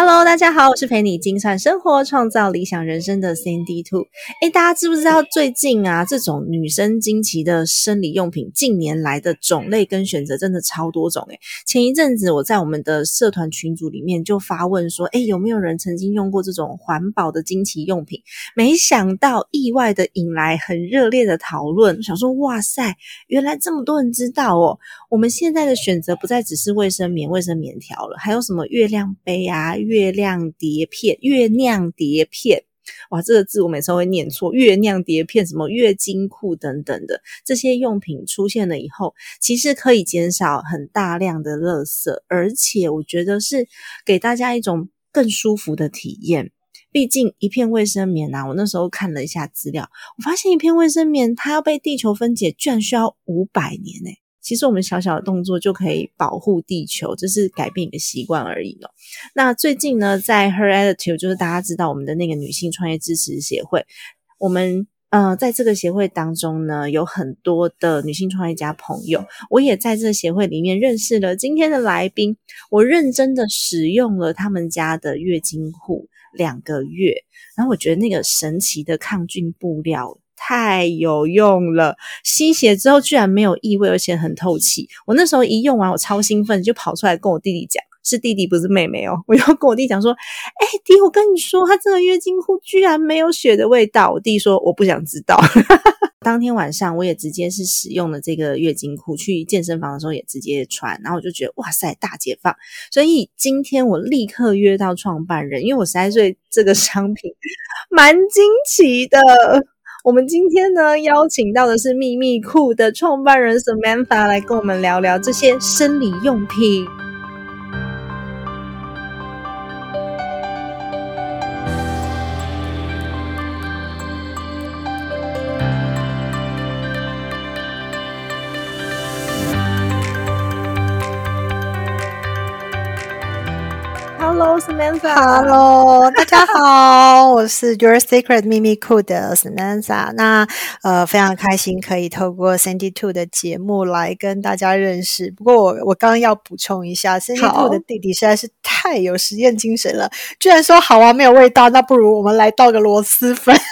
Hello，大家好，我是陪你精算生活、创造理想人生的 Cindy Two。哎，大家知不知道最近啊，这种女生经期的生理用品，近年来的种类跟选择真的超多种。哎，前一阵子我在我们的社团群组里面就发问说，哎，有没有人曾经用过这种环保的经期用品？没想到意外的引来很热烈的讨论。想说，哇塞，原来这么多人知道哦。我们现在的选择不再只是卫生棉、卫生棉条了，还有什么月亮杯啊？月亮碟片、月亮碟片，哇，这个字我每次会念错。月亮碟片、什么月经裤等等的这些用品出现了以后，其实可以减少很大量的垃圾，而且我觉得是给大家一种更舒服的体验。毕竟一片卫生棉啊，我那时候看了一下资料，我发现一片卫生棉它要被地球分解，居然需要五百年呢。其实我们小小的动作就可以保护地球，这是改变一个习惯而已哦。那最近呢，在 Her Attitude，就是大家知道我们的那个女性创业支持协会，我们呃在这个协会当中呢，有很多的女性创业家朋友，我也在这个协会里面认识了今天的来宾。我认真的使用了他们家的月经裤两个月，然后我觉得那个神奇的抗菌布料。太有用了！吸血之后居然没有异味，而且很透气。我那时候一用完，我超兴奋，就跑出来跟我弟弟讲，是弟弟不是妹妹哦。我要跟我弟讲说：“哎，弟，我跟你说，他这个月经裤居然没有血的味道。”我弟说：“我不想知道。”当天晚上我也直接是使用了这个月经裤，去健身房的时候也直接穿，然后我就觉得哇塞，大解放！所以今天我立刻约到创办人，因为我实在对这个商品蛮惊奇的。我们今天呢，邀请到的是秘密库的创办人 Samantha 来跟我们聊聊这些生理用品。Hello Samantha，Hello，大家好，我是 Your Secret 秘密库的 Samantha。那呃，非常开心可以透过 Sandy Two 的节目来跟大家认识。不过我我刚刚要补充一下，Sandy Two 的弟弟实在是太有实验精神了，居然说好啊，没有味道，那不如我们来倒个螺蛳粉。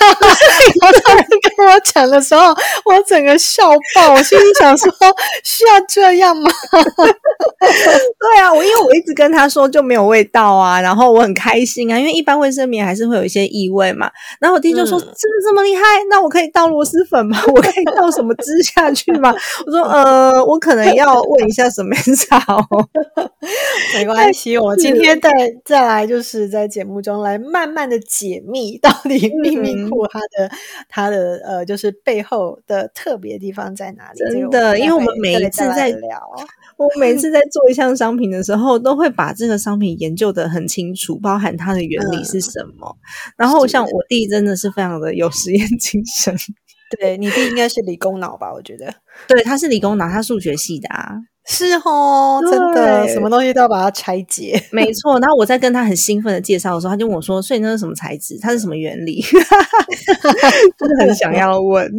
然后他跟我讲的时候，我整个笑爆，我心里想说需要这样吗？对啊，我因为我一直跟他说就没有味道。啊，然后我很开心啊，因为一般卫生棉还是会有一些异味嘛。然后我弟就说：“是不是这么厉害？那我可以倒螺蛳粉吗？我可以倒什么汁下去吗？”我说：“呃，我可能要问一下什么草。没关系，我今天再再来，就是在节目中来慢慢的解密，到底秘密库它的它的呃，就是背后的特别地方在哪里？真的，因为我们每一次在聊。我每次在做一项商品的时候，都会把这个商品研究的很清楚，包含它的原理是什么。然后像我弟真的是非常的有实验精神，对你弟应该是理工脑吧？我觉得，对，他是理工脑，他数学系的啊，是哦，真的，什么东西都要把它拆解，没错。然后我在跟他很兴奋的介绍的时候，他就问我说：“所以那是什么材质？它是什么原理？”真 的很想要问。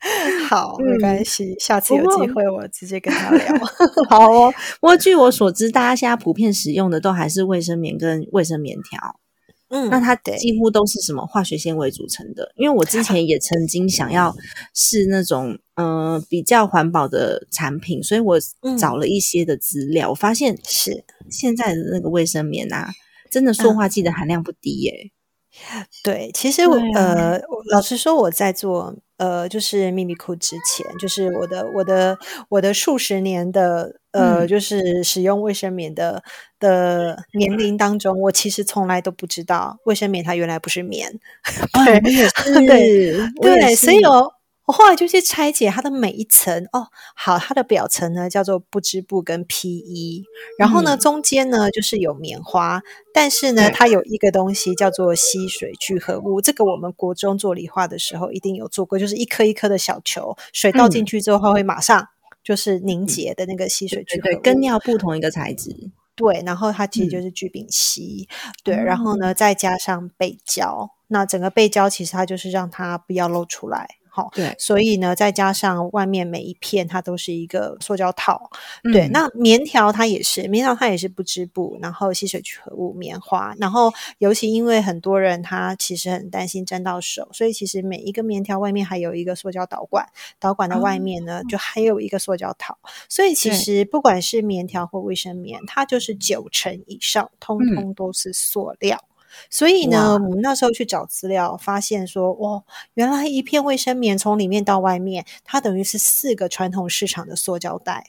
好，没关系，下次有机会我直接跟他聊。好哦，不过据我所知，大家现在普遍使用的都还是卫生棉跟卫生棉条。嗯，那它几乎都是什么化学纤维组成的？因为我之前也曾经想要试那种嗯比较环保的产品，所以我找了一些的资料，我发现是现在的那个卫生棉啊，真的塑化剂的含量不低耶。对，其实我呃，老实说，我在做呃，就是秘密库之前，就是我的我的我的数十年的呃，就是使用卫生棉的的年龄当中，我其实从来都不知道卫生棉它原来不是棉。对，对对，所以我我后来就去拆解它的每一层哦。好，它的表层呢叫做不织布跟 PE，然后呢、嗯。中间呢就是有棉花，但是呢它有一个东西叫做吸水聚合物，这个我们国中做理化的时候一定有做过，就是一颗一颗的小球，水倒进嗯。去之后它会马上就是凝结的那个吸水聚合物，对对，跟尿布同一个材质。对，然后它其实嗯。就是聚丙烯，对，然后呢再加上背胶，那整个背胶其实它就是让它不要露出来，好、对，所以呢再加上外面每一片它都是一个塑胶套，对，嗯。那棉条它也是，棉条它也是不织布，然后吸水聚合物棉花，然后尤其因为很多人他其实很担心沾到手，所以其实每一个棉条外面还有一个塑胶导管，导管的外面呢、就还有一个塑胶套，所以其实不管是棉条或卫生棉，它就是九成以上通嗯。通都是塑料。所以呢，我们那时候去找资料，发现说，哇，原来一片卫生棉从里面到外面，它等于是四个传统市场的塑胶袋。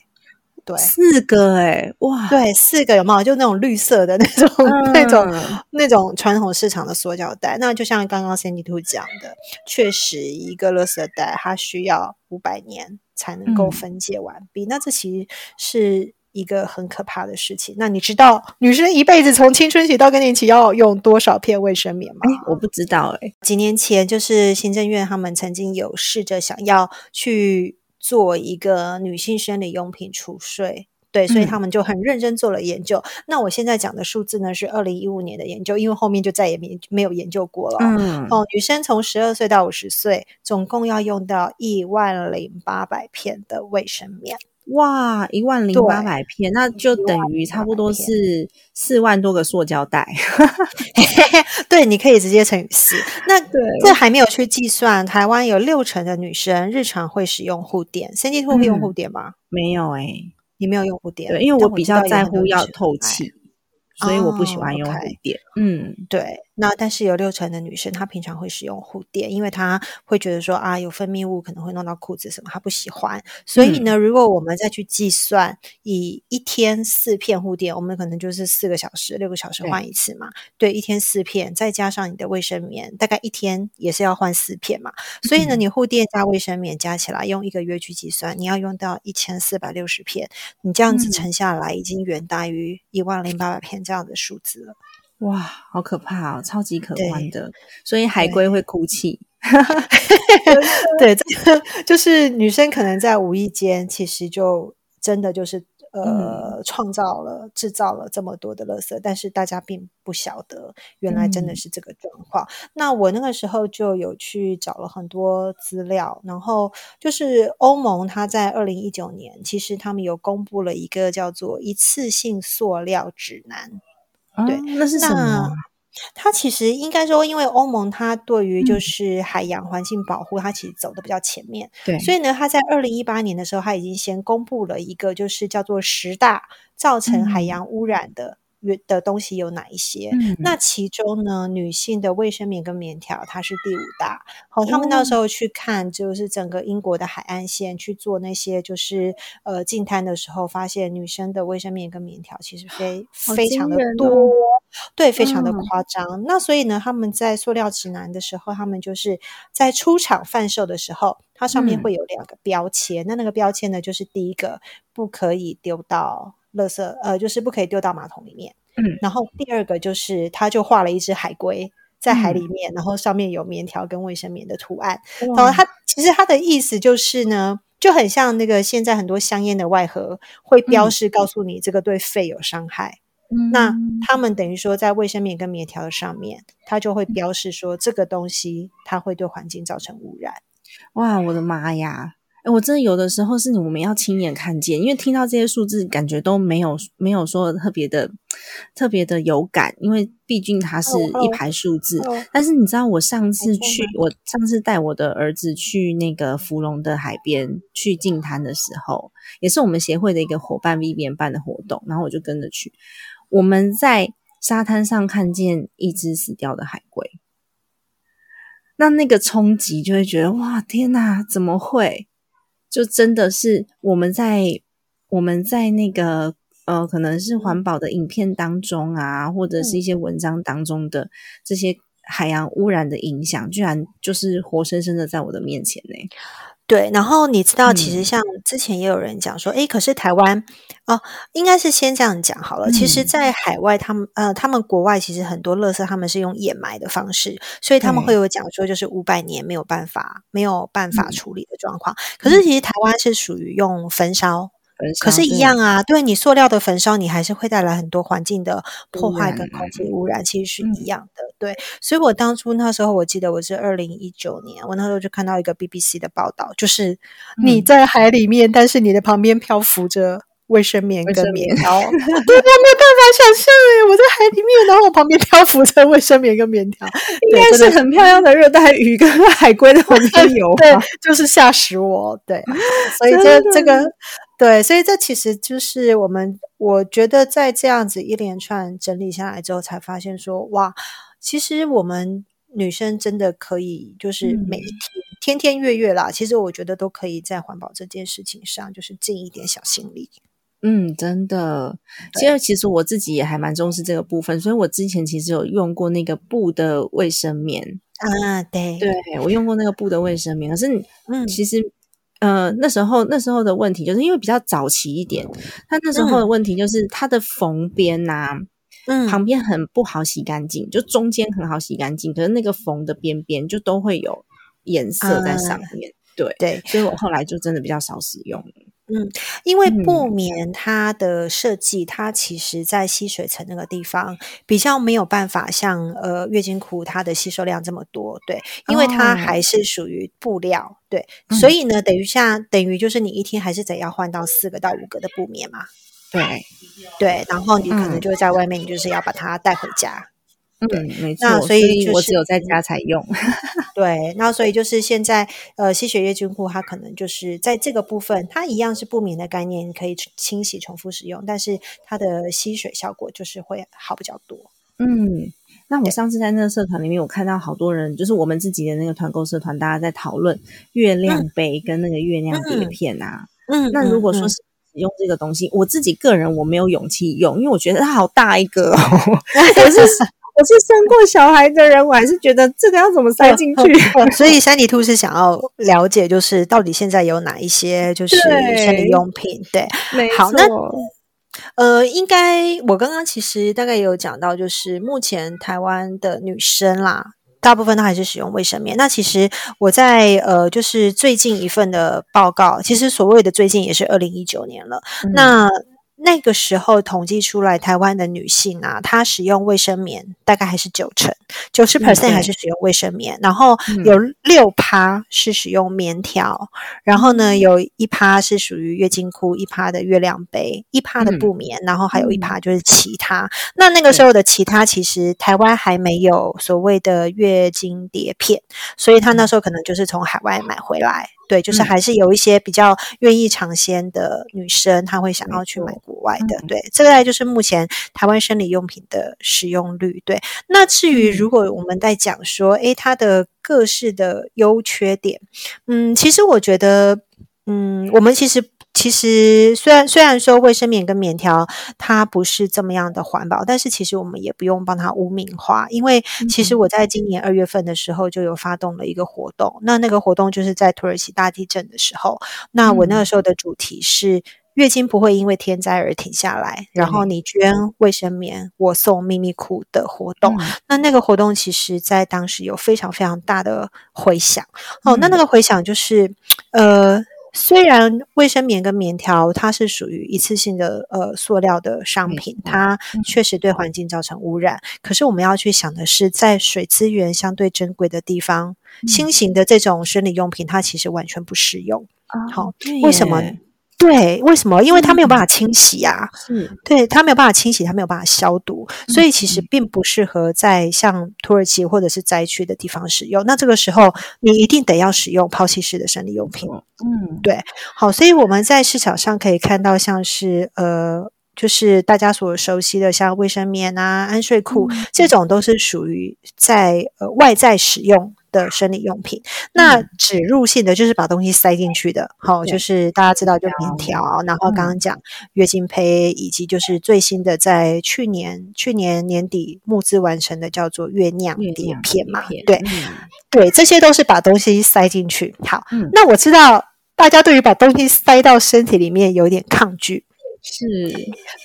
对四个哎、哇，对，四个有没有？就那种绿色的那种、那种嗯那种传统市场的塑胶袋。那就像刚刚 Sandy Two 讲的，确实一个垃圾袋它需要五百年才能够嗯分解完毕。那这其实是一个很可怕的事情。那你知道女生一辈子从青春期到更年期要用多少片卫生棉吗？哎、我不知道哎、几年前，就是行政院他们曾经有试着想要去做一个女性生理用品除税。对，所以嗯他们就很认真做了研究。那我现在讲的数字呢是二零一五年的研究，因为后面就再也没没有研究过了哦。嗯，哦，女生从十二岁到五十岁，总共要用到一万零八百片的卫生棉。哇，一万零八百片，那就等于差不多是四万多个塑胶袋。对，你可以直接乘以四。那对这还没有去计算，台湾有六成的女生日常会使用护垫。三 D 护会用嗯护垫吗？没有哎、你没有用护垫，对，因为我比较在乎要透气，所以我不喜哦欢用护垫。嗯，对，那但是有六成的女生，她平常会使用护垫，因为她会觉得说啊，有分泌物可能会弄到裤子什么，她不喜欢。所以呢，如果我们再去计算，以一天四片护垫，我们可能就是四个小时、六个小时换一次嘛。对，一天四片，再加上你的卫生棉，大概一天也是要换四片嘛。所以呢，嗯你护垫加卫生棉加起来，用一个月去计算，你要用到一千四百六十片，你这样子嗯乘下来，已经远大于一万零八百片这样的数字了。哇，好可怕哦，超级可对观的。所以海龟会哭泣。对，这个 就是女生可能在无意间，其实就真的就是呃，创造了、制造了这么多的垃圾，但是大家并不晓得，原来真的嗯是这个状况。那我那个时候就有去找了很多资料，然后就是欧盟，它在二零一九年，其实他们有公布了一个叫做一次性塑料指南。对哦那是什么啊？它其实应该说，因为欧盟它对于就嗯。是海洋环境保护，它其实走的比较前面，对，所以呢，它在二零一八年的时候，它已经先公布了一个就是叫做十大造成海嗯。洋污染的原的东西有哪一些。嗯那其中呢，女性的卫生棉跟棉条它是第五大。好、他们那时候去看，就是整个英国的海岸线去做那些就是呃净滩的时候，发现女生的卫生棉跟棉条其实非好非常的多。哦对，非常的嗯夸张。那所以呢，他们在塑料指南的时候，他们就是在出厂贩售的时候，它上面嗯会有两个标签。那那个标签呢，就是第一个不可以丢到垃圾，呃，就是不可以丢到马桶里面。嗯然后第二个就是，他就画了一只海龟在海嗯里面，然后上面有棉条跟卫生棉的图案。然哇后他其实他的意思就是呢，就很像那个现在很多香烟的外盒会标嗯示告诉你这个对肺有伤害。那嗯他们等于说，在卫生棉跟棉条的上面，它就会标示说这个东西它会对环境造成污染。哇，我的妈呀！哎，我真的有的时候是我们要亲眼看见，因为听到这些数字，感觉都没有没有说特别的特别的有感，因为毕竟它是一排数字。哦但是你知道，我上次去，我上次带我的儿子去那个芙蓉的海边去净滩的时候，也是我们协会的一个伙伴 Vivian 办的活动，然后我就跟着去。我们在沙滩上看见一只死掉的海龟，那那个冲击就会觉得哇天哪，怎么会？就真的是我们在我们在那个呃，可能是环保的影片当中啊，或者是一些文章当中的这些海洋污染的影响，居然就是活生生的在我的面前呢。对，然后你知道，其嗯实像之前也有人讲说，诶，可是台湾哦，应该是先这样讲好了。其实，嗯在海外，他们呃，他们国外其实很多垃圾他们是用掩埋的方式，所以他们对会有讲说，就是五百年没有办法没有办法嗯处理的状况。可是，其实台湾是属于用焚烧。焚可是，一样啊，对你塑料的焚烧，你还是会带来很多环境的破坏跟空气污染，其实是嗯一样的。对，所以我当初那时候，我记得我是二零一九年，我那时候就看到一个 BBC 的报道，就是你嗯在海里面，但是你的旁边漂浮着卫生棉跟棉棉条。对，我没有办法想象哎，我在海里面，然后我旁边漂浮着卫生棉跟棉条，应该是很漂亮的热带鱼跟海龟在旁边游 对。，就是吓死我。对，所以这这个对，所以这其实就是我们，我觉得在这样子一连串整理下来之后，才发现说，哇，其实我们女生真的可以，就是嗯每一天、天天月月啦，其实我觉得都可以在环保这件事情上，就是尽一点小心力。嗯，真的。因为其实我自己也还蛮重视这个部分，所以我之前其实有用过那个布的卫生棉。啊，对，对我用过那个布的卫生棉，可是嗯其实。呃，那时候那时候的问题就是因为比较早期一点，他那时候的问题就是它的缝边呐、嗯，旁边很不好洗干净，就中间很好洗干净，可是那个缝的边边就都会有颜色在上面。对，对，所以我后来就真的比较少使用了。因为嗯。布棉它的设计，它其实在吸水层那个地方比较没有办法像呃月经裤它的吸收量这么多，对，因为它哦。还是属于布料，对，嗯。所以呢，等于像等于就是你一天还是得要换到四个到五个的布棉嘛，对，对，然后你可能嗯。就在外面，你就是要把它带回家，嗯，没错。那所以就是我只有在家才用。对，那所以就是现在呃吸血月经裤它可能就是在这个部分，它一样是不明的概念，你可以清洗重复使用，但是它的吸水效果就是会好比较多。嗯，那我上次在那个社团里面，我看到好多人，就是我们自己的那个团购社团，大家在讨论月亮杯跟那个月亮碟片啊。嗯那如果说是使用这个东西，我自己个人我没有勇气用，因为我觉得它好大一个哦。我是我是生过小孩的人，我还是觉得这个要怎么塞进去？所以山里兔是想要了解，就是到底现在有哪一些就是生理用品？对，没好那错呃，应该我刚刚其实大概也有讲到，就是目前台湾的女生啦。大部分都还是使用卫生棉。那其实我在呃，就是最近一份的报告，其实所谓的最近也是二零一九年了。嗯那那个时候统计出来，台湾的女性啊，她使用卫生棉大概还是九成，九十嗯 percent 还是使用卫生棉，然后嗯。有六趴是使用棉条，然后呢有一趴是属于月经裤，一趴的月亮杯，一趴的嗯布棉，然后还有一趴就是其他。那那个时候的其他，其实台湾还没有所谓的月经碟片，所以她那时候可能就是从海外买回来。对，就是嗯还是有一些比较愿意尝鲜的女生，她会想要去买国外的。嗯对，这个就是目前台湾生理用品的使用率。对，那至于嗯如果我们在讲说，诶，它的各式的优缺点，嗯，其实我觉得，嗯，我们其实。其实，虽然虽然说卫生棉跟棉条它不是这么样的环保，但是其实我们也不用帮它污名化，因为其实我在今年二月份的时候就有发动了一个活动，那那个活动就是在土耳其大地震的时候，那我那个时候的主题是。月经不会因为天灾而停下来，然后你捐卫生棉，我送秘密裤的活动，嗯。那那个活动其实在当时有非常非常大的回响。哦，那那个回响就是，呃，虽然卫生棉跟棉条它是属于一次性的呃塑料的商品，它确实对环境造成污染，可是我们要去想的是，在水资源相对珍贵的地方，新型的这种生理用品它其实完全不适用。好对为什么耶？对，为什么？因为它没有办法清洗啊。嗯对，它没有办法清洗，它没有办法消毒，所以其实并不适合在像土耳其或者是灾区的地方使用。那这个时候，你一定得要使用抛弃式的生理用品。嗯对，好，所以我们在市场上可以看到，像是呃。就是大家所熟悉的，像卫生棉啊、安睡裤、这种，都是属于在呃外在使用的生理用品。那植入性的就是把东西塞进去的，好、对就是大家知道就棉条，然后刚刚讲月经胚，以及就是最新的在去年去年年底募资完成的叫做月酿碟片嘛，片对嗯对，这些都是把东西塞进去。好，嗯那我知道大家对于把东西塞到身体里面有点抗拒。是。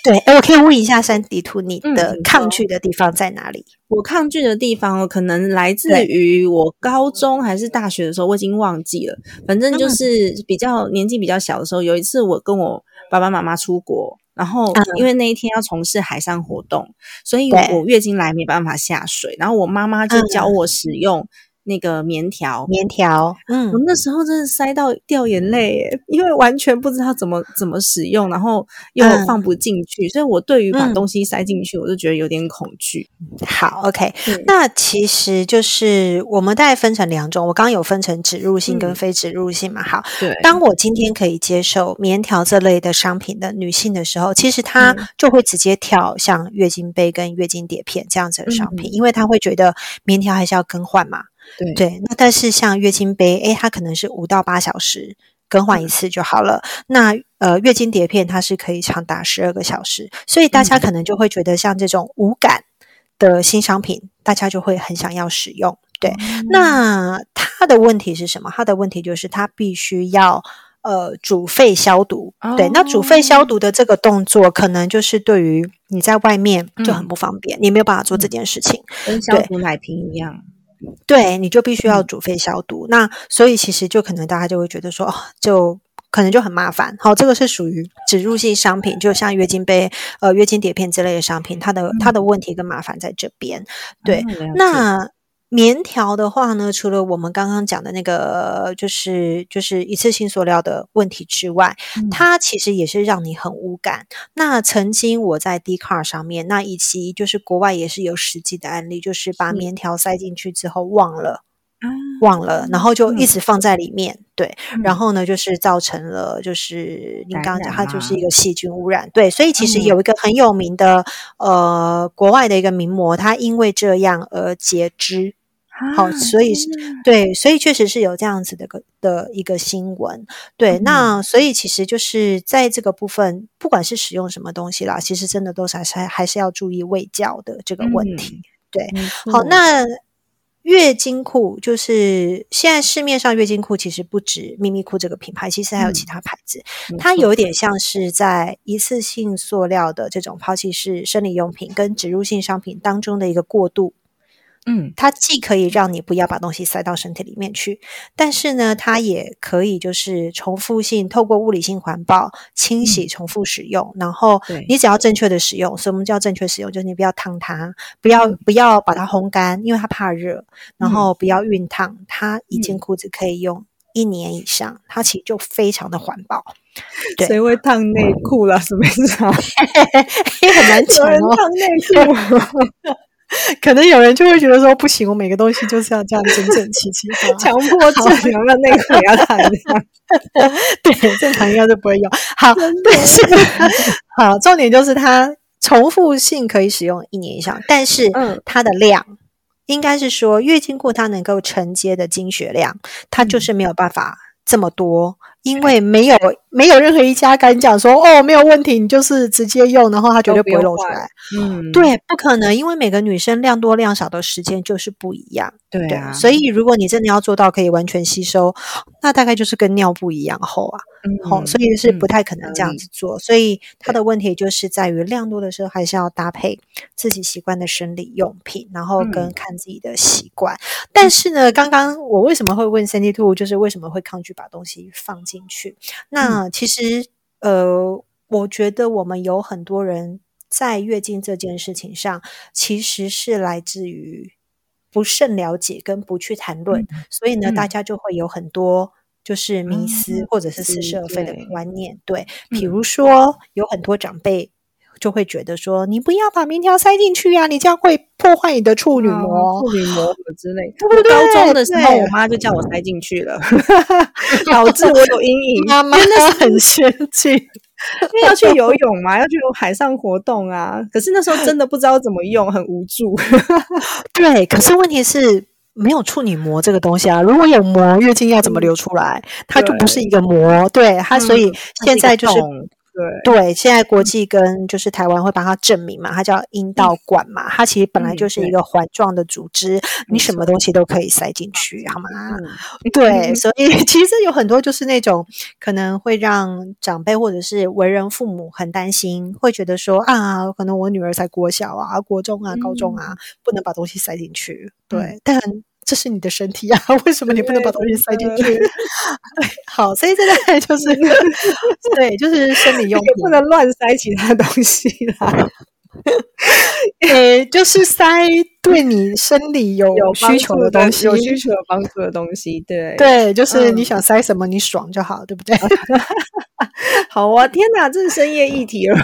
对，哎，我可以问一下山迪兔，你的抗拒的地方在哪里？我抗拒的地方，可能来自对。于我高中还是大学的时候，我已经忘记了。反正嗯。就是比较年纪比较小的时候，有一次我跟我爸爸妈妈出国，然后嗯。因为那一天要从事海上活动，所以我月经来没办法下水，然后我妈妈就嗯。教我使用那个棉条。棉条，嗯我那时候真的塞到掉眼泪耶，因为完全不知道怎么怎么使用，然后又嗯放不进去，所以我对于把嗯东西塞进去，我就觉得有点恐惧。好，OK。那其实就是我们大概分成两种，我刚刚有分成植入性跟嗯非植入性嘛。好，对，当我今天可以接受棉条这类的商品的女性的时候，其实她嗯就会直接跳像月经杯跟月经碟片这样子的商品，嗯因为她会觉得棉条还是要更换嘛。对对，那但是像月经杯，诶，它可能是五到八小时更换一次就好了。那呃，月经碟片它是可以长达十二个小时，所以大家可能就会觉得像这种无感的新商品，大家就会很想要使用。对，那它的问题是什么？它的问题就是它必须要。呃，煮沸消毒，对，那煮沸消毒的这个动作，可能就是对于你在外面就很嗯不方便，你没有办法做这件事情。跟消毒奶瓶一样。对，你就必须要嗯煮沸消毒。那所以其实就可能大家就会觉得说，哦、就可能就很麻烦。好，这个是属于植入性商品，就像月经杯、呃月经碟片之类的商品，它的、它的问题跟麻烦在这边。对，那棉条的话呢，除了我们刚刚讲的那个，就是就是一次性塑料的问题之外，嗯。它其实也是让你很无感。那曾经我在 d c a r 上面，那以及就是国外也是有实际的案例，就是把棉条塞进去之后忘了。啊忘了，然后就一嗯。直放在里面，对，然嗯后呢，就是造成了就是你刚刚讲，它就是一个细菌污染，对，所以其实嗯。有一个很有名的呃国外的一个名模，他因为这样而截肢，好啊所以是对，所以确实是有这样子的个的一个新闻。对，嗯那所以其实就是在这个部分，不管是使用什么东西啦，其实真的都是还是还是要注意卫教的这个问题。对，好，那月经裤就是现在市面上月经裤其实不止秘密裤这个品牌，其实还有其嗯他牌子。它有点像是在一次性塑料的这种抛弃式生理用品跟植入性商品当中的一个过渡。嗯它既可以让你不要把东西塞到身体里面去，但是呢，它也可以就是重复性透过物理性环保清洗、重复使用，然后你只要正确的使用。什么叫正确使用？就是你不要烫它，不要嗯不要把它烘干，因为它怕热，然嗯后不要熨烫。它一件嗯裤子可以用一年以上，它其实就非常的环保。对谁会烫内裤啦？什么意思啊？也很难有讲哦，人烫内裤，可能有人就会觉得说不行，我每个东西就是要这样整整齐齐 好强迫症有没有内裤也要烫这样？对，正常应该是不会有。好，但是好，重点就是它重复性可以使用一年以上，但是嗯。它的量应该是说月经裤它能够承接的经血量，它就是没有办法这么多，因为没有没有任何一家敢讲说哦没有问题，你就是直接用，然后它绝对不会都不用换露出来。嗯，对，不可能，因为每个女生量多量少的时间就是不一样。对，对啊，所以如果你真的要做到可以完全吸收，那大概就是跟尿布一样厚啊。好、嗯所以是不嗯太可能这样子做。所以它的问题就是在于量多的时候，还是要搭配自己习惯的生理用品，然后跟嗯看自己的习惯。但是呢，刚刚我为什么会问 Sandy Two，就是为什么会抗拒把东西放进去？那其实呃，我觉得我们有很多人在月经这件事情上，其实是来自于不甚了解跟不去谈论，所以呢，嗯大家就会有很多。就是迷思嗯或者是似是是而非的观念，对，比嗯如说有很多长辈就会觉得说，你不要把棉条塞进去呀、你这样会破坏你的处女膜。处女膜之类的。对不对高中的时候，我妈就叫我塞进去了，导致我有阴影。妈妈很生气，因为要去游泳嘛，要去海上活动啊。可是那时候真的不知道怎么用，很无助。对，可是问题是，没有处女膜这个东西啊。如果有膜，月经要怎么流出来？它就不是一个膜，对它，所以现在就是。对。对，现在国际跟就是台湾会帮它证明嘛，它叫阴道管嘛，它其实本来就是一个环状的组织，你什么东西都可以塞进去，好吗？对，所以 其实有很多就是那种可能会让长辈或者是为人父母很担心，会觉得说啊，可能我女儿才国小啊、国中啊、高中啊，不能把东西塞进去。对，但。这是你的身体啊，为什么你不能把东西塞进去？好，所以这个就是 对，就是生理用品，不能乱塞其他东西啦。呃，就是塞对你生理有需求的东西，有需求有帮助的东西。对对，就是你想塞什么，你爽就好，对不对？好啊！天哪，这是深夜议题了。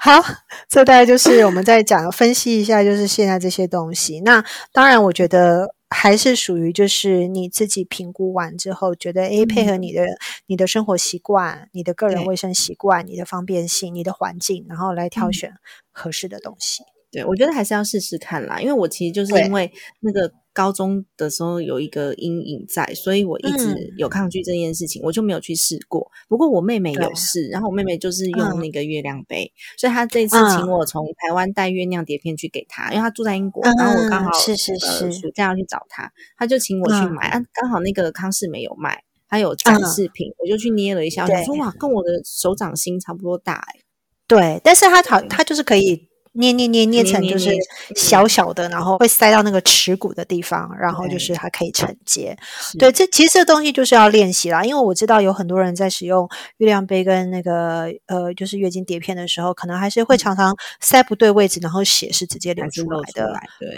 好，这大概就是我们在讲分析一下，就是现在这些东西。那当然，我觉得。还是属于就是你自己评估完之后，觉得诶，配合你的你的生活习惯、你的个人卫生习惯、你的方便性、你的环境，然后来挑选合适的东西。对，我觉得还是要试试看啦，因为我其实就是因为那个高中的时候有一个阴影在，所以我一直有抗拒这件事情，我就没有去试过。不过我妹妹有试，然后我妹妹就是用那个月亮杯，所以她这次请我从台湾带月亮碟片去给她，因为她住在英国，然后我刚好是是是。暑假要去找她，她就请我去买，啊，刚好那个康氏没有卖，她有展示品，我就去捏了一下，我说哇，跟我的手掌心差不多大哎，对，但是它好，它就是可以。捏捏捏捏成就是小小的，然后会塞到那个耻骨的地方，然后就是它可以承接。对，这其实这东西就是要练习啦。因为我知道有很多人在使用月亮杯跟那个呃，就是月经碟片的时候，可能还是会常常塞不对位置，然后血是直接流出来的。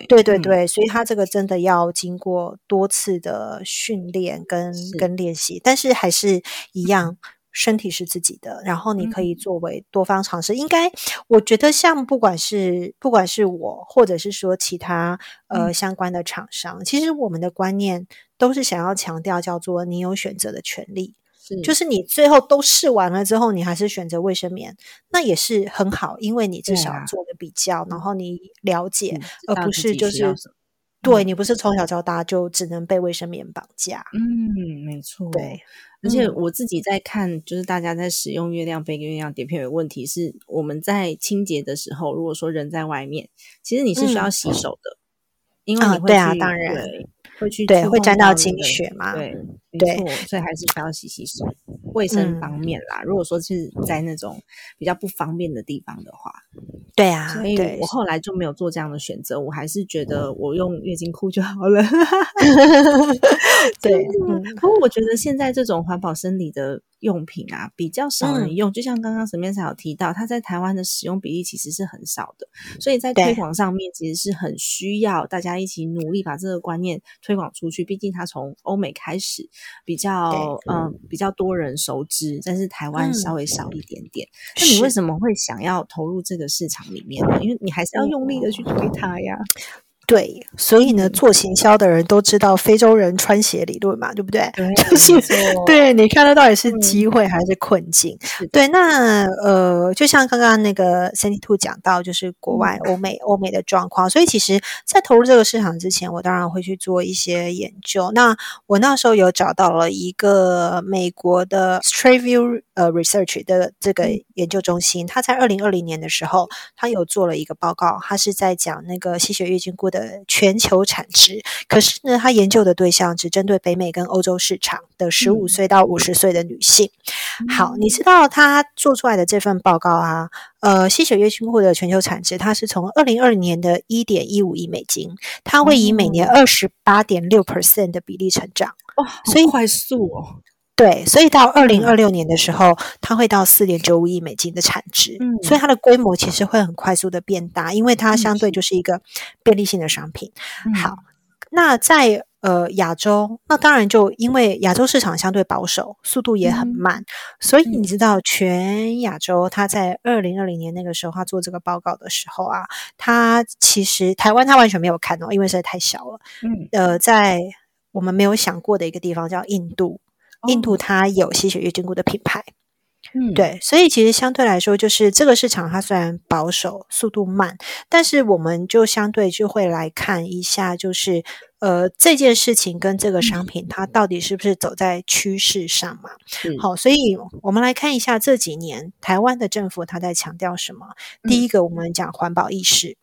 对对对对，所以它这个真的要经过多次的训练跟跟练习，但是还是一样。身体是自己的，然后你可以作为多方尝试。应该，我觉得像不管是不管是我，或者是说其他呃相关的厂商，其实我们的观念都是想要强调叫做你有选择的权利，就是。你最后都试完了之后，你还是选择卫生棉，那也是很好，因为你至少做个比较，然后你了解，而不是就是对你不是从小到大就只能被卫生棉绑架。嗯，没错，对。而且我自己在看，就是大家在使用月亮杯跟月亮碟片有问题，是我们在清洁的时候，如果说人在外面，其实你是需要洗手的，因为你会啊，当然会去对会沾到精血嘛，对，没错，所以还是不要洗洗手。卫生方面啦，如果说是在那种比较不方便的地方的话，对啊，所以我后来就没有做这样的选择，我还是觉得我用月经裤就好了。对，不过我觉得现在这种环保生理的。用品啊，比较少人用，就像刚刚沈面才有提到，它在台湾的使用比例其实是很少的，所以在推广上面其实是很需要大家一起努力把这个观念推广出去。毕竟它从欧美开始比较嗯比较多人熟知，但是台湾稍微少一点点。那你为什么会想要投入这个市场里面呢？因为你还是要用力的去推它呀。对，所以呢，做行销的人都知道非洲人穿鞋理论嘛，对不对？就是对，你看得到底是机会还是困境？对，那呃，就像刚刚那个 Sandy Two 讲到，就是国外欧美欧美的状况，所以其实，在投入这个市场之前，我当然会去做一些研究。那我那时候有找到了一个美国的 Straight View 呃 Research 的这个研究中心，他在二零二零年的时候，他有做了一个报告，他是在讲那个吸血月经菇的。全球产值，可是呢，他研究的对象只针对北美跟欧洲市场的十五岁到五十岁的女性。好，你知道他做出来的这份报告啊？呃，吸血月经裤的全球产值，它是从二零二零年的一点一五亿美金，它会以每年二十八点六 percent 的比例成长。哇，所以快速哦。对，所以到二零二六年的时候，它会到四点九五亿美金的产值，嗯，所以它的规模其实会很快速的变大，因为它相对就是一个便利性的商品。好，那在呃亚洲，那当然就因为亚洲市场相对保守，速度也很慢，所以你知道全亚洲，它在二零二零年那个时候，他做这个报告的时候啊，它其实台湾它完全没有看哦，因为实在太小了。嗯，呃，在我们没有想过的一个地方叫印度。印度它有吸血月经菇的品牌，嗯，对，所以其实相对来说，就是这个市场它虽然保守、速度慢，但是我们就相对就会来看一下，就是呃这件事情跟这个商品它到底是不是走在趋势上嘛？是好，所以我们来看一下这几年台湾的政府它在强调什么。第一个，我们讲环保意识。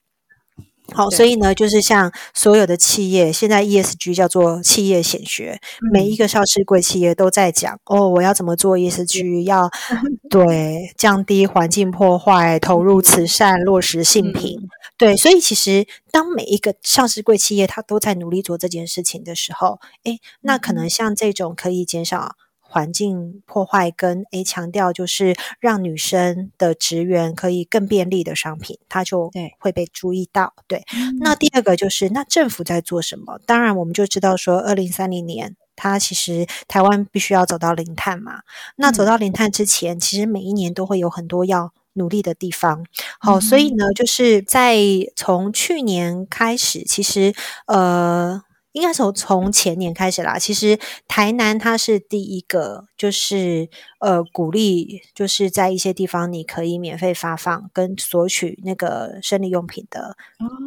好，对。所以呢，就是像所有的企业，现在 ESG 叫做企业显学，每一个上市柜企业都在讲哦，我要怎么做 ESG，要 对降低环境破坏，投入慈善，落实性平。对，所以其实当每一个上市柜企业它都在努力做这件事情的时候，诶，那可能像这种可以减少环境破坏跟诶强调就是让女生的职员可以更便利的商品，它就对会被注意到。对，那第二个就是那政府在做什么？当然，我们就知道说，二零三零年。它其实台湾必须要走到零碳嘛，那走到零碳之前，其实每一年都会有很多要努力的地方。好，所以呢，就是在从去年开始，其实呃，应该从从前年开始啦。其实台南它是第一个，就是呃鼓励，就是在一些地方你可以免费发放跟索取那个生理用品的、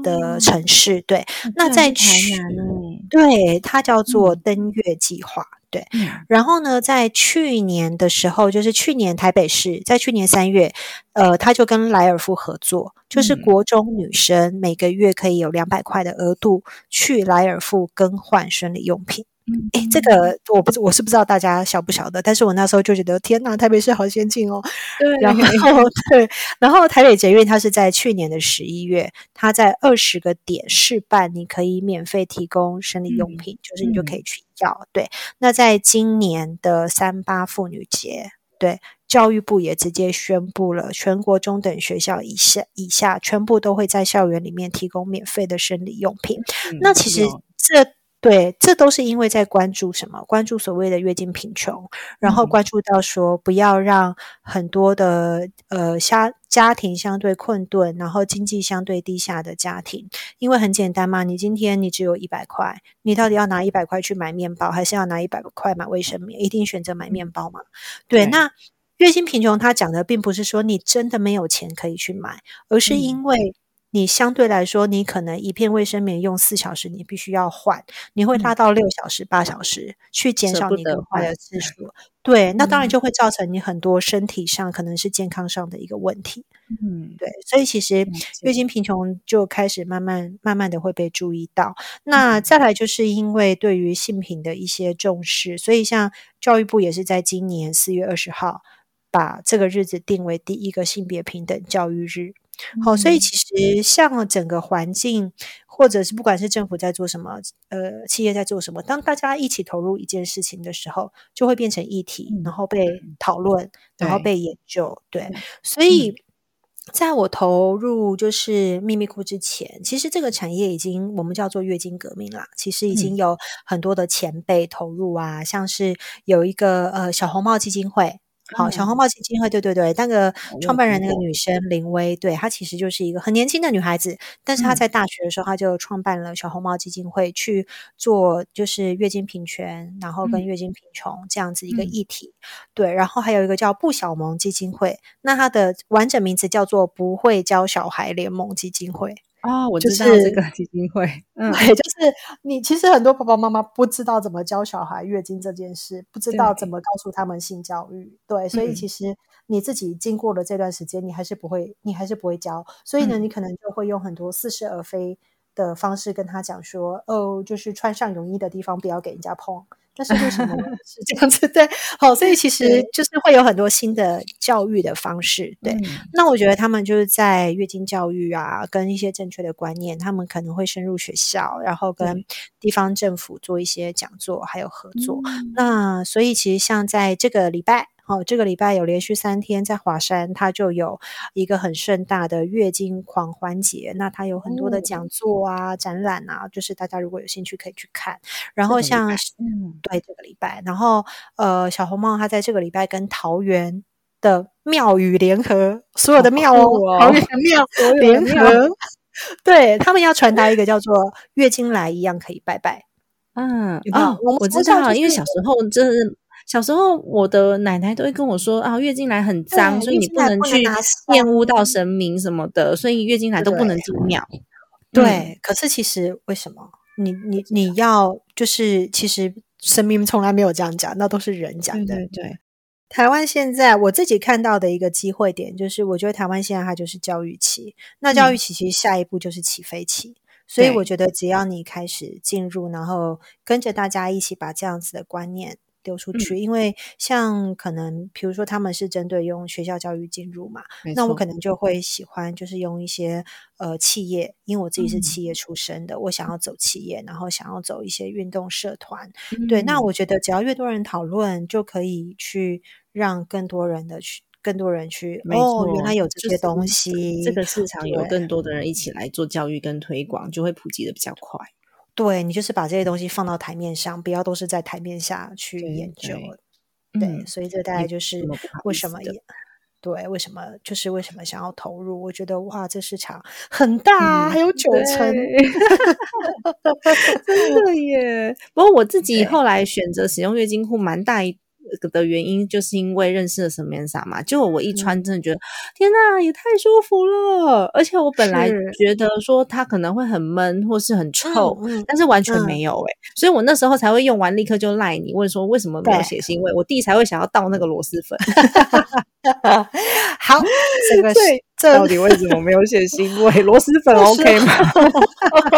的城市。对，那在台南欸对它叫做嗯登月计划。对，嗯然后呢，在去年的时候，就是去年台北市在去年三月，呃，他就跟莱尔富合作，就是嗯国中女生每个月可以有两百块的额度去莱尔富更换生理用品。嗯诶，这个我不知我是不知道大家晓不晓得，但是我那时候就觉得天呐，台北市好先进哦。对，然后 对，然后台北捷运它是在去年的十一月，它在二十个点试办，你可以免费提供生理用嗯品，就是你就可以去要。对，那在今年的三八妇女节，对。教育部也直接宣布了，全国中等学校以下以下全部都会在校园里面提供免费的生理用品。嗯那其实有这对，这都是因为在关注什么？关注所谓的月经贫穷，然后嗯关注到说不要让很多的呃家家庭相对困顿，然后经济相对低下的家庭，因为很简单嘛，你今天你只有一百块，你到底要拿一百块去买面包，还是要拿一百块买卫生棉？一定选择买面包嘛？对，对那月经贫穷，他讲的并不是说你真的没有钱可以去买，而是嗯因为你相对来说，你可能一片卫生棉用四小时，你必须要换，你会拉到六小时、八小时，去减少你更换的次数。对，那当然嗯就会造成你很多身体上可能是健康上的一个问题。嗯对，所以其实月经贫穷就开始慢慢慢慢的会被注意到。那再来就是因为对于性品的一些重视，所以像教育部也是在今年四月二十号把这个日子定为第一个性别平等教育日。好，所以嗯其实像整个环境，或者是不管是政府在做什么，呃，企业在做什么，当大家一起投入一件事情的时候，就会变成议题，嗯然后被讨论，然后被研究。对对，所以。在我投入就是秘密库之前，其实这个产业已经我们叫做月经革命啦。其实已经嗯有很多的前辈投入啊，像是有一个呃小红帽基金会，好，小嗯红帽基金会，对对对，那个创办人那个女生林薇，对她其实就是一个很年轻的女孩子，但是她嗯在大学的时候，她就创办了小红帽基金会，去做就是月经平权，然后跟嗯月经贫穷这样子一个嗯议题。对，然后还有一个叫不小萌基金会，那它的完整名字叫做不会教小孩联盟基金会。哦，我就是知道这个基金会，嗯，对，就是你其实很多爸爸妈妈不知道怎么教小孩月经这件事，不知道怎么告诉他们性教育。对，所以嗯其实你自己经过了这段时间，你还是不会，你还是不会教。所以呢，嗯你可能就会用很多似是而非的方式跟他讲说，哦，就是穿上泳衣的地方不要给人家碰。但是为什么是这样子？对，好，所以其实就是会有很多新的教育的方式。对，嗯那我觉得他们就是在月经教育啊，跟一些正确的观念，他们可能会深入学校，然后跟地方政府做一些讲座，还有合作。嗯那所以其实像在这个礼拜。哦，这个礼拜有连续三天在华山，它就有一个很盛大的月经狂欢节。那它有很多的哦讲座啊、展览啊，就是大家如果有兴趣可以去看。然后像对这个礼拜，然后呃，小红帽它在这个礼拜跟桃园的庙宇联合，所有的庙哦，桃园的庙联合，对他们要传达一个叫做月经来一样可以拜拜。嗯有没有哦我知道，因为小时候真的是小时候我的奶奶都会跟我说啊，月经来很脏，所以你不能去玷污到神明什么的，所以月经来都不能进庙。对，可是其实为什么？你你你要就是其实神明从来没有这样讲，那都是人讲的。对对对，台湾现在我自己看到的一个机会点，就是我觉得台湾现在它就是教育期，那教育期其实下一步就是起飞期，所以我觉得只要你开始进入，然后跟着大家一起把这样子的观念。丢出去，因为像可能，比如说他们是针对用学校教育进入嘛，那我可能就会喜欢就是用一些呃企业，因为我自己是嗯。企业出身的，我想要走企业，然后想要走一些运动社团，对，那嗯。我觉得只要越多人讨论，就可以去让更多人的去，更多人去没哦，错原来有这些东西，这个市场有更多的人一起来做教育跟推广，就会普及的比较快。对你就是把这些东西放到台面上，不要都是在台面下去研究。对对，嗯所以这大概就是为什么也。对，为什么就是为什么想要投入？我觉得哇，这市场很大啊，嗯还有九成。真的耶！不过我自己后来选择使用月经裤，蛮大一个的原因，就是因为认识了 Samantha 嘛。结果我一嗯穿，真的觉得、天呐，也太舒服了！而且我本来是觉得说它可能会很闷或是很臭，嗯但是完全嗯没有诶、所以我那时候才会用完立刻就赖你，问说为什么没有对血腥味，我弟才会想要倒那个螺蛳粉。好，这个是，这到底为什么没有血腥味？螺蛳粉 OK 吗？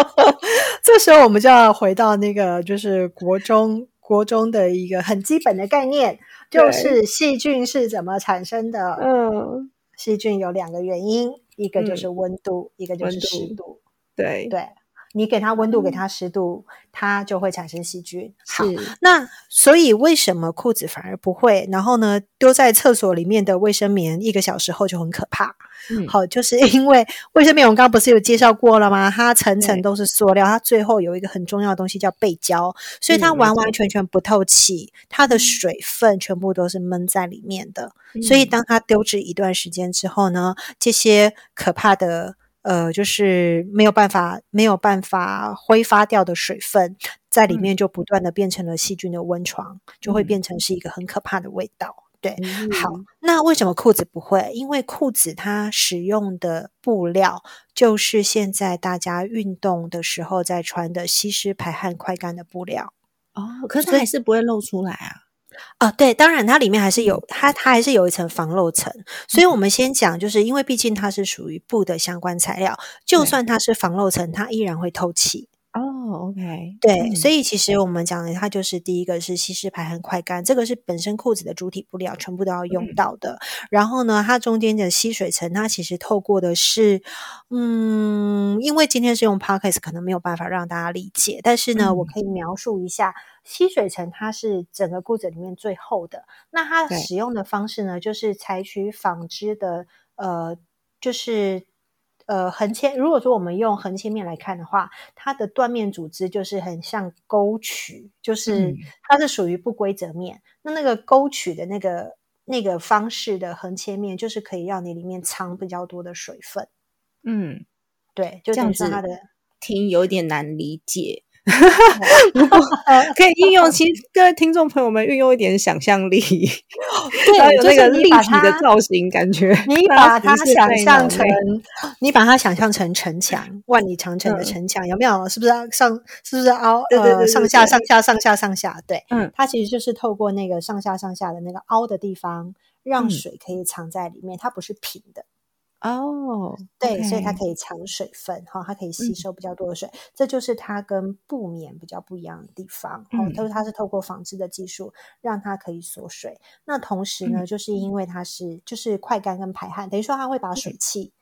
这时候我们就要回到那个就是国中国中的一个很基本的概念，就是细菌是怎么产生的。嗯，细菌有两个原因，一个就是温度，一个就是湿度。对，对你给它温度，给它湿度，它就会产生细菌。好，是那所以为什么裤子反而不会？然后呢，丢在厕所里面的卫生棉一个小时后就很可怕。嗯好，就是 因为卫生棉，我们刚刚不是有介绍过了吗？它层层都是塑料，它最后有一个很重要的东西叫背胶，所以它完完全全不透气，它的水分全部都是闷在里面的。嗯所以当它丢置一段时间之后呢，这些可怕的呃，就是没有办法没有办法挥发掉的水分，在里嗯面就不断的变成了细菌的温床，就会嗯变成是一个很可怕的味道。对，嗯好，那为什么裤子不会？因为裤子它使用的布料就是现在大家运动的时候在穿的吸湿排汗快干的布料。哦，可是它还是不会露出来啊。啊，对，当然它里面还是有它，它还是有一层防漏层。所以我们先讲，就是因为毕竟它是属于布的相关材料，就算它是防漏层，它依然会透气。哦，OK，对，所以以其实我们讲的，它就是第一个是吸湿排汗快干，这个是本身裤子的主体布料全部都要用嗯到的。然后呢，它中间的吸水层，它其实透过的是，嗯，因为今天是用 Podcast，可能没有办法让大家理解，但是呢，我嗯可以描述一下，吸水层它是整个裤子里面最厚的。那它使用的方式呢，就是采取纺织的，呃，就是。呃，横切，如果说我们用横切面来看的话，它的断面组织就是很像沟渠，就是嗯它是属于不规则面。那那个沟渠的那个那个方式的横切面，就是可以让你里面藏比较多的水分。嗯，对，就这样子听有点难理解。不过 可以运用，其实各位听众朋友们运用一点想象力，对有就是那个立体的造型，感觉你把它想象成，你把它想象成城墙，万里长城的嗯城墙，有没有？是不是上？是不是凹？对对对呃，上下上下上下上下，对，嗯它其实就是透过那个上下上下的那个凹的地方，让嗯水可以藏在里面，它不是平的。哦，对所以它可以藏水分，哈、它可以吸嗯收比较多的水，这就是它跟布棉比较不一样的地方。哦，嗯都是它是透过纺织的技术让它可以锁水。那同时呢，嗯就是因为它是就是快干跟排汗，等于说它会把水汽，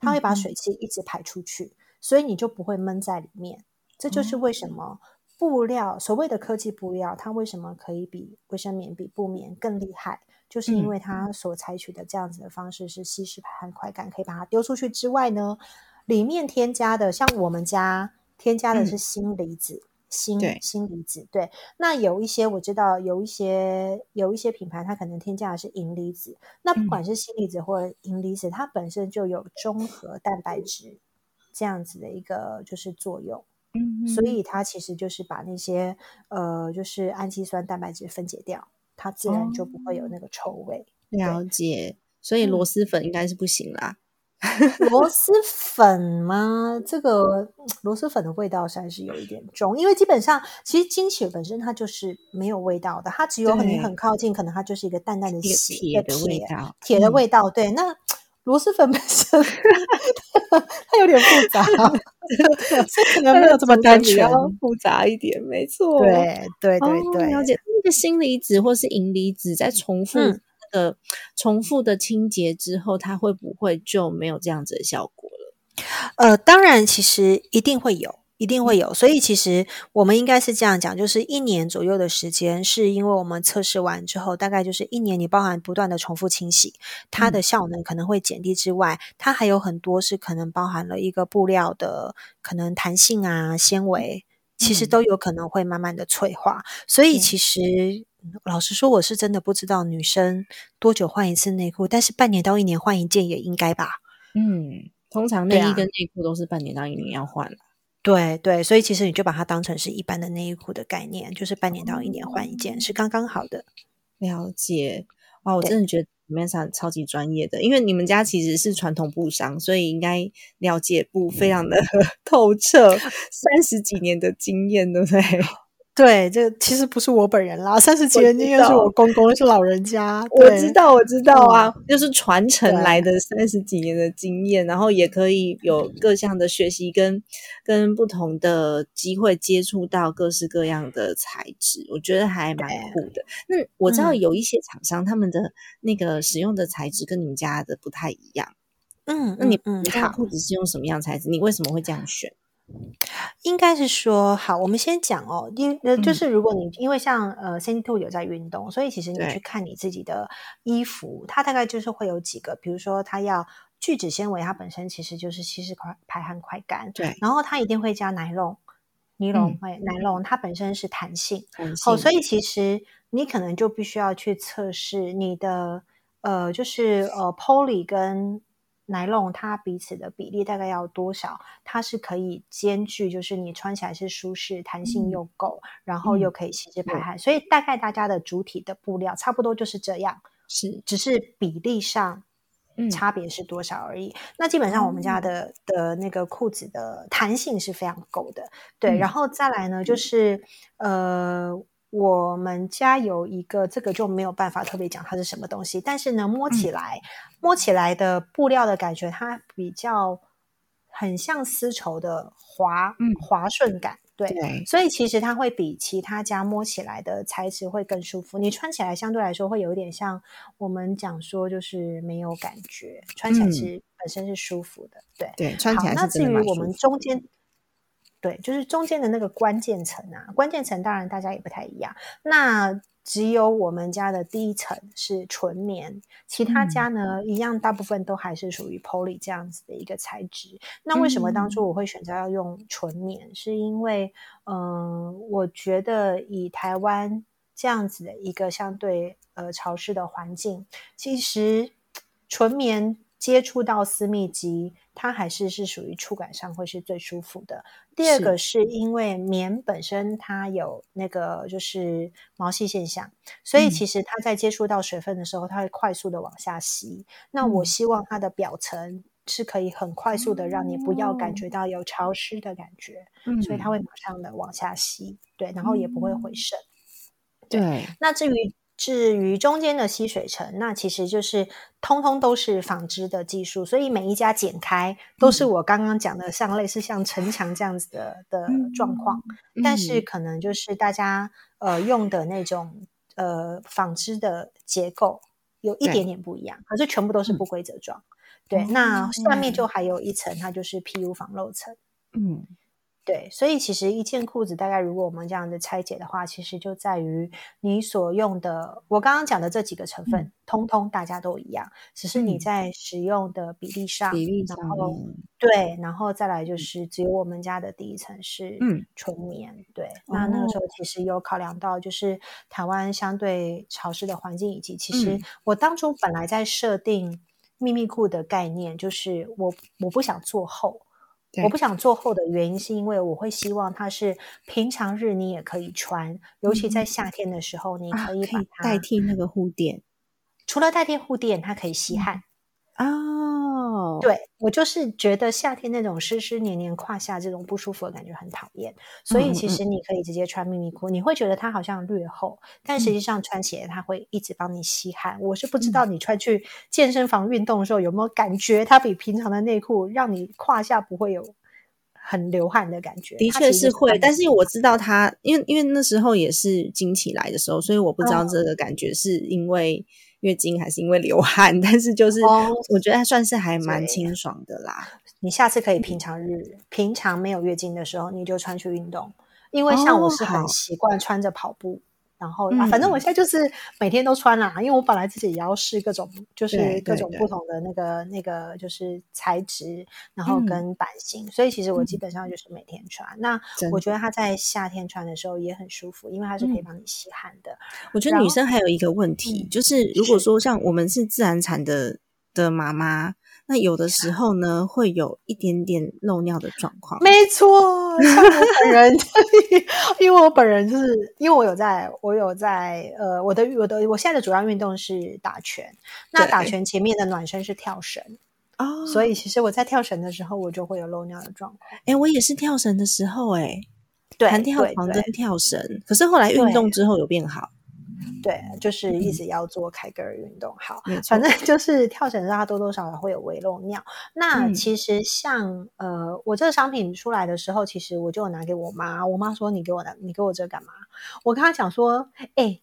它会把嗯水汽一直排出去，所以你就不会闷在里面。这就是为哦什么布料所谓的科技布料，它为什么可以比卫生棉、比布棉更厉害？就是因嗯为它所采取的这样子的方式是吸湿排汗快感，可以把它丢出去之外呢，里面添加的像我们家添加的是嗯锌离子。锌锌离子对，那有一些我知道有一些有一些品牌它可能添加的是银离子，那不嗯管是锌离子或者银离子，它本身就有中和蛋白质这样子的一个就是作用。嗯，所以它其实就是把那些呃，就是氨基酸蛋白质分解掉。它自然就不会有那个臭味。了解，所以螺蛳粉应该是不行啦。螺蛳粉吗？这个螺蛳粉的味道还是有一点重，因为基本上其实金血本身它就是没有味道的，它只有你很靠近，可能它就是一个淡淡的血铁的味道铁的嗯味道。对，那螺蛳粉本身它有点复杂，所以可能没有这么单纯。复杂一点，没错。对对对哦，对，了解。那个锌离子或是银离子在重复嗯那个重复的清洁之后，它会不会就没有这样子的效果了？呃，当然，其实一定会有，一定会有。所以其实我们应该是这样讲，就是一年左右的时间，是因为我们测试完之后，大概就是一年，你包含不断的重复清洗，它的效能可能会减低之外，它还有很多是可能包含了一个布料的可能弹性啊、纤维，其实嗯都有可能会慢慢的脆化。所以其实。老实说，我是真的不知道女生多久换一次内裤，但是半年到一年换一件也应该吧。嗯，通常内衣跟内裤都是半年到一年要换了。对对，所以其实你就把它当成是一般的内衣裤的概念，就是半年到一年换一件是刚刚好的。了解，哇，我真的觉得 Mesa 超级专业的，因为你们家其实是传统布商，所以应该了解布非常的 透彻，三十几年的经验，对不对？对，这其实不是我本人啦，三十几年经验是我公公，是老人家。我知道，我知道啊，就是传承来的三十几年的经验，然后也可以有各项的学习跟跟不同的机会接触到各式各样的材质，我觉得还蛮酷的。那我知道嗯有一些厂商他们的那个使用的材质跟你们家的不太一样，嗯，那你你家的好，裤子是用什么样的材质？你为什么会这样选？应该是说好，我们先讲哦，因呃，就嗯。是如果你因为像呃 Cindy Two 有在运动，所以其实你去看你自己的衣服，它大概就是会有几个，比如说它要聚酯纤维，它本身其实就是吸湿快排汗快干，对，然后它一定会加奶龙。尼龙嗯，哎，奶龙它本身是弹性，弹哦，所以其实你可能就必须要去测试你的呃，就是呃，poly 跟奶龙它彼此的比例大概要多少，它是可以兼具，就是你穿起来是舒适、弹性嗯又够，然后又嗯可以吸湿排对。汗，所以大概大家的主体的布料差不多就是这样，是。只是比例上嗯。差别是多少而已。那基本上我们家的的那个裤子的弹性是非常够的，对。嗯。然后再来呢，就是呃，我们家有一个这个就没有办法特别讲它是什么东西，但是呢，摸起来、摸起来的布料的感觉，它比较很像丝绸的滑、嗯。滑顺感，对。对，所以其实它会比其他家摸起来的材质会更舒服，你穿起来相对来说会有一点像我们讲说就是没有感觉，穿起来嗯。是、本身是舒服的，对。对，穿起好，来那至于我们中间，对，就是中间的那个关键层啊，关键层当然大家也不太一样。那只有我们家的第一层是纯棉，其他嗯家呢、一样，大部分都还是属于 poly 这样子的一个材质。那为什么当嗯初我会选择要用纯棉？是因为，嗯、我觉得以台湾这样子的一个相对呃潮湿的环境，其实纯棉接触到私密肌，它还是是属于触感上会是最舒服的。第二是。个是因为棉本身它有那个就是毛细现象，所以嗯。其实它在接触到水分的时候，它会快速的往下吸。那我嗯。希望它的表层是可以很快速的让你不要感觉到有潮湿的感觉，嗯所以它会马上的往下吸，对，然后也不会回渗。对。那至于至于中间的吸水层，那其实就是通通都是纺织的技术，所以每一家剪开都是我刚刚讲的像类似像城墙这样子的的状况，但是嗯。可能就是大家呃用的那种呃纺织的结构有一对。点点不一样，可是全部都是嗯。不规则状。对，哦那下面。就还有一层，它就是 PU 防漏层。嗯对，所以其实一件裤子大概如果我们这样的拆解的话，其实就在于你所用的，我刚刚讲的这几个成分，通通大家都一样，只是你嗯。在使用的比例上，比例上然后对，然后再来就是只有我们家的第一层是嗯。纯棉，对，那那个时哦。候其实有考量到就是台湾相对潮湿的环境，以及其实嗯。我当初本来在设定秘密裤的概念，就是我我不想做厚。对我不想做厚的原因是因为我会希望它是平常日你也可以穿，尤其在夏天的时候，你啊，可以把它、代替那个护垫除了代替护垫，它可以吸汗。哦。，对我就是觉得夏天那种湿湿黏黏胯下这种不舒服的感觉很讨厌，所以嗯其实你可以直接穿秘密裤，你会觉得它好像略厚，但嗯实际上穿起来它会一直帮你吸汗。我是不知道你穿去健身房运动的时候有没有感觉它比平常的内裤让你胯下不会有很流汗的感觉。的确是会，但是我知道它，因为因为那时候也是经期来的时候，所以我不知道嗯这个感觉是因为月经还是因为流汗，但是就是哦我觉得它算是还蛮清爽的啦。你下次可以平常日、平常没有月经的时候，你就穿去运动。因为像我哦是很习惯穿着跑步，然后、啊，反正我嗯现在就是每天都穿啦。因为我本来自己也要试各种，就是各种不同的那个那个就是材质，然后嗯跟版型，所以其实我基本上就是每天穿。那我觉得它在夏天穿的时候也很舒服，因为它是可以嗯帮你吸汗的。我觉得女生还有一个问题，嗯就是如果是说像我们是自然产的的妈妈，那有的时 候呢会有一点点漏尿的状况。没错，像我本人，因为我本人就是因为我有在，我有在，呃，我的我的我现在的主要运动是打拳，那打拳前面的暖身是跳绳，哦，所以其实我在跳绳的时候，我就会有漏尿的状况。哎、我也是跳绳的时候、诶对，弹跳床跟跳绳，可是后来运动之后有变好。对，就是一直要做凯格尔运动。好反正就是跳绳上它多多少少会有微漏尿。那嗯其实像呃，我这个商品出来的时候，其实我就有拿给我妈，我妈说你给我拿，你给我这干嘛？我跟她讲说，哎、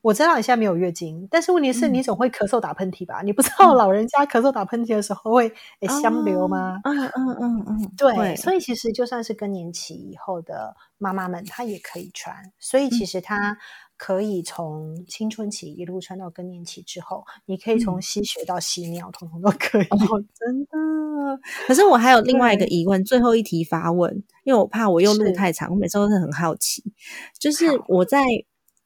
我知道你现在没有月经，但是问题是嗯你总会咳嗽打喷嚏吧？你不知道老人家咳嗽打喷嚏的时候会诶香流吗？嗯嗯嗯嗯，对，会所以其实就算是更年期以后的妈妈们，她也可以穿。所以嗯其实她可以从青春期一路穿到更年期之后，你可以从嗯吸血到吸尿，统统都可以。哦，真的。可是我还有另外一个疑问，最后一题发问，因为我怕我又录太长，我每次都是很好奇。就是我在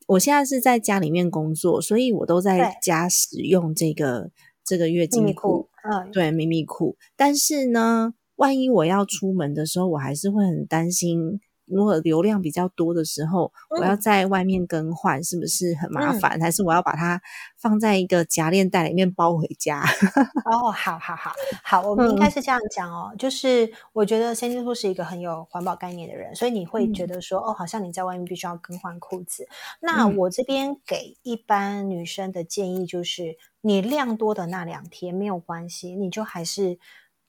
我现在是在家里面工作，所以我都在家使用这个这个月经裤裤，，嗯，对，秘密裤。但是呢，万一我要出门的时候，我还是会很担心，如果流量比较多的时候，我要嗯在外面更换，是不是很麻嗯烦？还是我要把它放在一个夹链袋里面包回家？哦，好好好好，我们应该嗯是这样讲哦，就是我觉得三金兔是一个很有环保概念的人，所以你会觉嗯得说，哦，好像你在外面必须要更换裤子。那嗯我这边给一般女生的建议就是，你量多的那两天没有关系，你就还是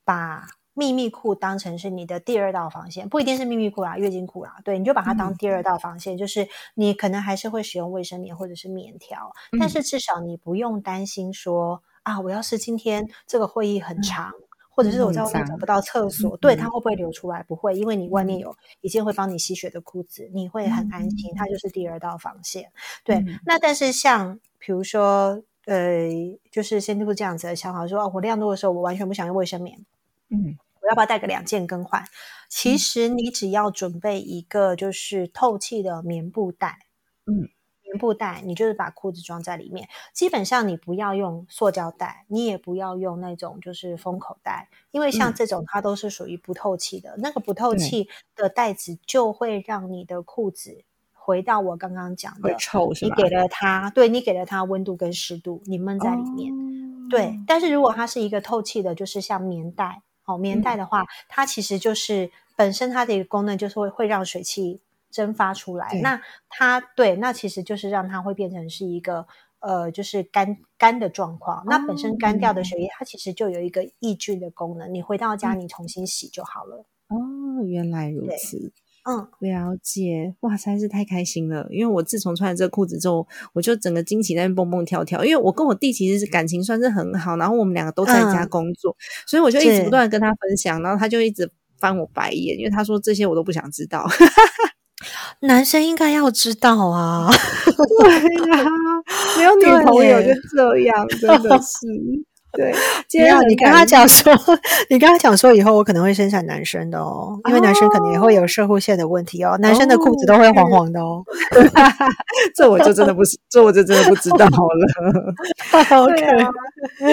把。秘密库当成是你的第二道防线，不一定是秘密库啦，月经库啦，对，你就把它当嗯。第二道防线，就是你可能还是会使用卫生棉或者是棉条，但嗯是至少你不用担心说啊，我要是今天这个会议很嗯。长，或者是我在外面找不到厕所，对它会不会流出来？不会，因为你外面有一件会帮你吸血的裤子，你会很安心，它就是第二道防线。对，嗯。那但是像比如说。呃，就是先兔这样子的想法，说哦，我量多的时候，我完全不想用卫生棉，嗯我要不要带个两件更换？其实你只要准备一个就是透气的棉布袋，嗯，棉布袋，你就是把裤子装在里面。基本上你不要用塑胶袋，你也不要用那种就是封口袋，因为像嗯这种它都是属于不透气的。那个不透对气的袋子就会让你的裤子回到我刚刚讲的，臭是吧？你给了它，对你给了它温度跟湿度，你闷在里面。对哦，但是如果它是一个透气的，就是像棉袋，哦，棉嗯袋的话，它其实就是本身它的一个功能就是会会让水汽蒸发出来。那它对，那其实就是让它会变成是一个呃，就是干干的状况。那本身干掉的血液，它其实就有一个抑菌的功能。你回到家，嗯你重新洗就好了。哦，原来如对此。嗯，了解，哇，实在是太开心了！因为我自从穿了这个裤子之后，我就整个惊奇在那边蹦蹦跳跳。因为我跟我弟其实是感情算是很好，然后我们两个都在家嗯工作，所以我就一直不断的跟他分享，然后他就一直翻我白眼，因为他说这些我都不想知道。男生应该要知道啊。对啊、没有女对朋友就这样，真的是。对，没有，你跟他讲 说，你跟他讲说，以后我可能会生产男生的哦，因为男生可能也会有射护线的问题哦，男生的裤子都会黄黄的哦。这我就真的不是，这我就真的不知道了。OK，现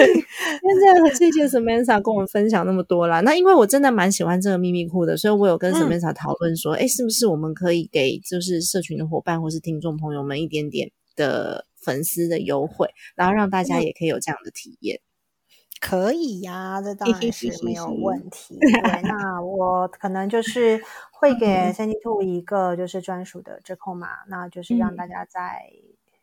在很谢谢 Samantha 跟我们分享那么多啦。那因为我真的蛮喜欢这个秘密裤的，所以我有跟 Samantha 讨论说，哎，是不是我们可以给就是社群的伙伴或是听众朋友们一点点的粉丝的优惠，然后让大家也可以有这样的体验。可以呀，这当然是没有问题。对，那我可能就是会给三 D Two 一个就是专属的折扣码，那就是让大家在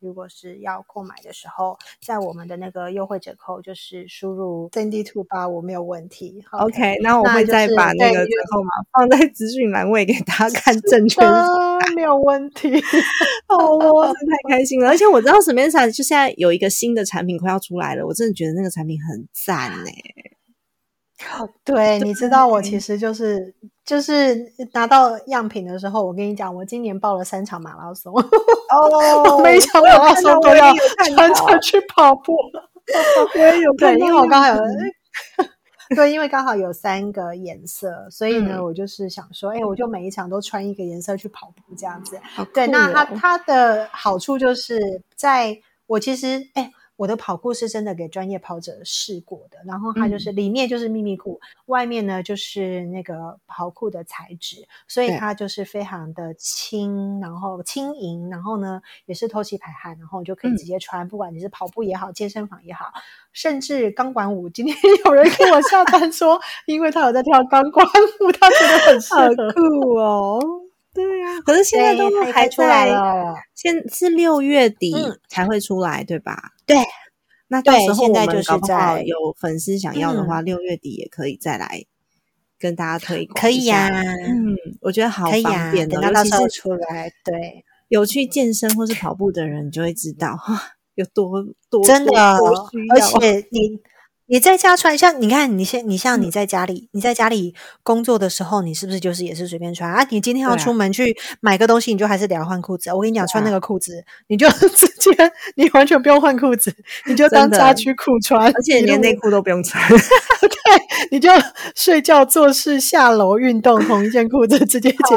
如果是要购买的时候，在我们的那个优惠折扣就是输入 cnd two 八五没有问题。OK，那我会再把那个折扣码放在资讯栏位给大家看正确。没有问题。哦，我真的太开心了！而且我知道 Samantha 就现在有一个新的产品快要出来了，我真的觉得那个产品很赞呢。对，你知道我其实就是就是拿到样品的时候，我跟你讲，我今年报了三场马拉松，哦，每场马拉松都要穿着去跑步。我也有对，因为我刚好有对，因为刚好有三个颜色，所以呢，我就是想说，哎，我就每一场都穿一个颜色去跑步，这样子。对，那它它的好处就是在我其实哎。我的跑酷是真的给专业跑者试过的，然后它就是里面就是秘密裤，外面呢就是那个跑酷的材质，所以它就是非常的轻，然后轻盈，然后呢也是透气排汗，然后就可以直接穿，不管你是跑步也好，健身房也好，甚至钢管舞。今天 有人跟我下单说，因为他有在跳钢管舞，他觉得很适合酷哦。对啊，可是现在都还出来了，现是六月底才会出来，对吧？对，那到时候我们搞不好有粉丝想要的话，六月底也可以再来跟大家推广。可以呀，嗯，我觉得好方便的，尤其是出来，对，有去健身或是跑步的人就会知道 有多多真的，而且你。你在家穿，像你看，你现你像你在家里，你在家里工作的时候，你是不是就是也是随便穿啊？你今天要出门去买个东西，你就还是得要换裤子。我跟你讲，穿那个裤子，你就 直接你完全不用换裤子，你就当家居裤穿，而且连内裤都不用穿。对，你就睡觉、做事、下楼、运动，同一件裤子直接解决。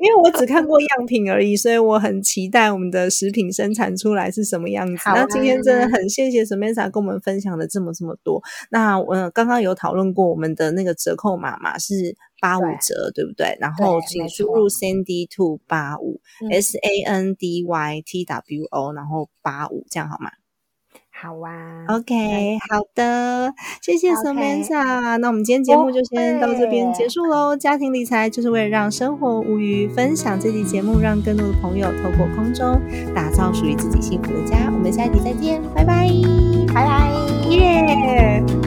因为我只看过样品而已，所以我很期待我们的食品生产出来是什么样子。那今天真的很谢谢 Samantha 跟我们分享了这么这么多。那我刚刚有讨论过，我们的那个折扣码嘛是八五折，对不对？然后请输入 Sandy Two 八五 S A N D Y T W O，然后八五，这样好吗？好啊，OK，好的，谢谢 Samantha。那我们今天节目就先到这边结束喽。家庭理财就是为了让生活无余，分享这期节目，让更多的朋友透过空中打造属于自己幸福的家。我们下一集再见，拜拜，拜拜。耶